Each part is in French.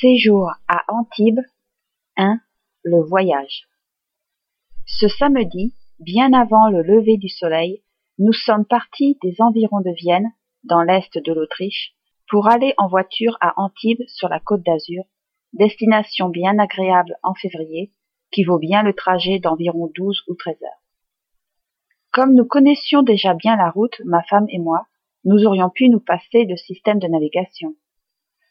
Séjour à Antibes 1. Le voyage Ce samedi, bien avant le lever du soleil, nous sommes partis des environs de Vienne, dans l'est de l'Autriche, pour aller en voiture à Antibes sur la côte d'Azur, destination bien agréable en février, qui vaut bien le trajet d'environ douze ou treize heures. Comme nous connaissions déjà bien la route, ma femme et moi, nous aurions pu nous passer de système de navigation.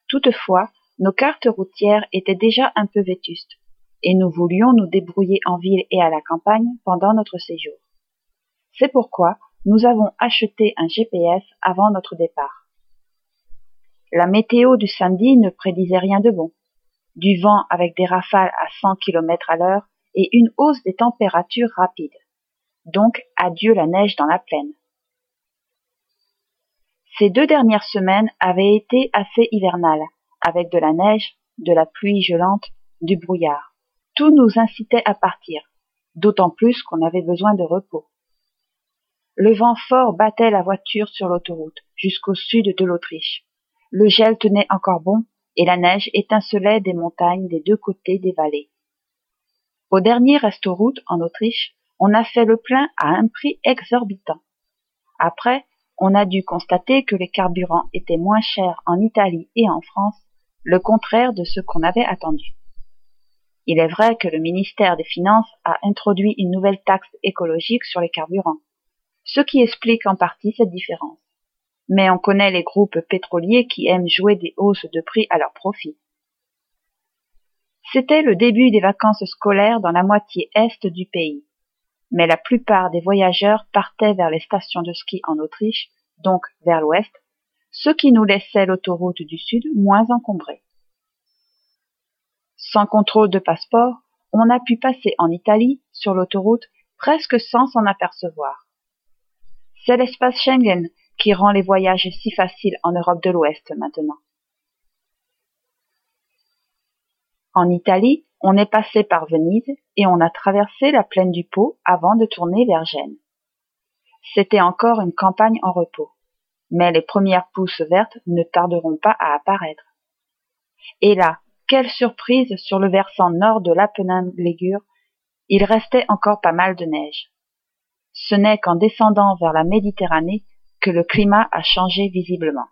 Toutefois, nos cartes routières étaient déjà un peu vétustes, et nous voulions nous débrouiller en ville et à la campagne pendant notre séjour. C'est pourquoi nous avons acheté un GPS avant notre départ. La météo du samedi ne prédisait rien de bon. Du vent avec des rafales à 100 km à l'heure et une hausse des températures rapides. Donc adieu la neige dans la plaine. Ces deux dernières semaines avaient été assez hivernales, avec de la neige, de la pluie gelante, du brouillard. Tout nous incitait à partir, d'autant plus qu'on avait besoin de repos. Le vent fort battait la voiture sur l'autoroute, jusqu'au sud de l'Autriche. Le gel tenait encore bon, et la neige étincelait des montagnes des deux côtés des vallées. Au dernier restoroute en Autriche, on a fait le plein à un prix exorbitant. Après, on a dû constater que les carburants étaient moins chers en Italie et en France, le contraire de ce qu'on avait attendu. Il est vrai que le ministère des Finances a introduit une nouvelle taxe écologique sur les carburants, ce qui explique en partie cette différence. Mais on connaît les groupes pétroliers qui aiment jouer des hausses de prix à leur profit. C'était le début des vacances scolaires dans la moitié est du pays mais la plupart des voyageurs partaient vers les stations de ski en Autriche, donc vers l'ouest, ce qui nous laissait l'autoroute du sud moins encombrée. Sans contrôle de passeport, on a pu passer en Italie, sur l'autoroute, presque sans s'en apercevoir. C'est l'espace Schengen qui rend les voyages si faciles en Europe de l'Ouest maintenant. En Italie, on est passé par Venise et on a traversé la plaine du Pô avant de tourner vers Gênes. C'était encore une campagne en repos, mais les premières pousses vertes ne tarderont pas à apparaître. Et là, quelle surprise sur le versant nord de l'Apennine Ligure, il restait encore pas mal de neige. Ce n'est qu'en descendant vers la Méditerranée que le climat a changé visiblement.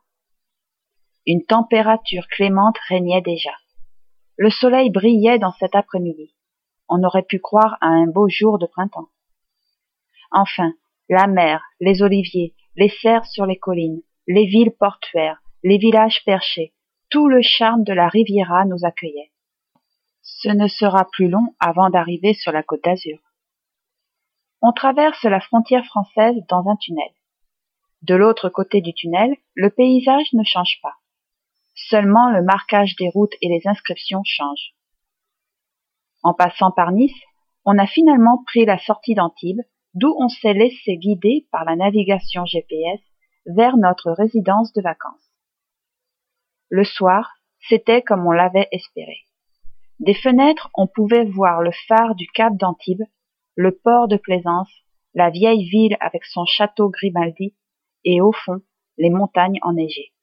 Une température clémente régnait déjà. Le soleil brillait dans cet après-midi. On aurait pu croire à un beau jour de printemps. Enfin, la mer, les oliviers, les serres sur les collines, les villes portuaires, les villages perchés, tout le charme de la Riviera nous accueillait. Ce ne sera plus long avant d'arriver sur la côte d'Azur. On traverse la frontière française dans un tunnel. De l'autre côté du tunnel, le paysage ne change pas. Seulement le marquage des routes et les inscriptions changent. En passant par Nice, on a finalement pris la sortie d'Antibes, d'où on s'est laissé guider par la navigation GPS vers notre résidence de vacances. Le soir, c'était comme on l'avait espéré. Des fenêtres, on pouvait voir le phare du cap d'Antibes, le port de Plaisance, la vieille ville avec son château Grimaldi, et au fond, les montagnes enneigées.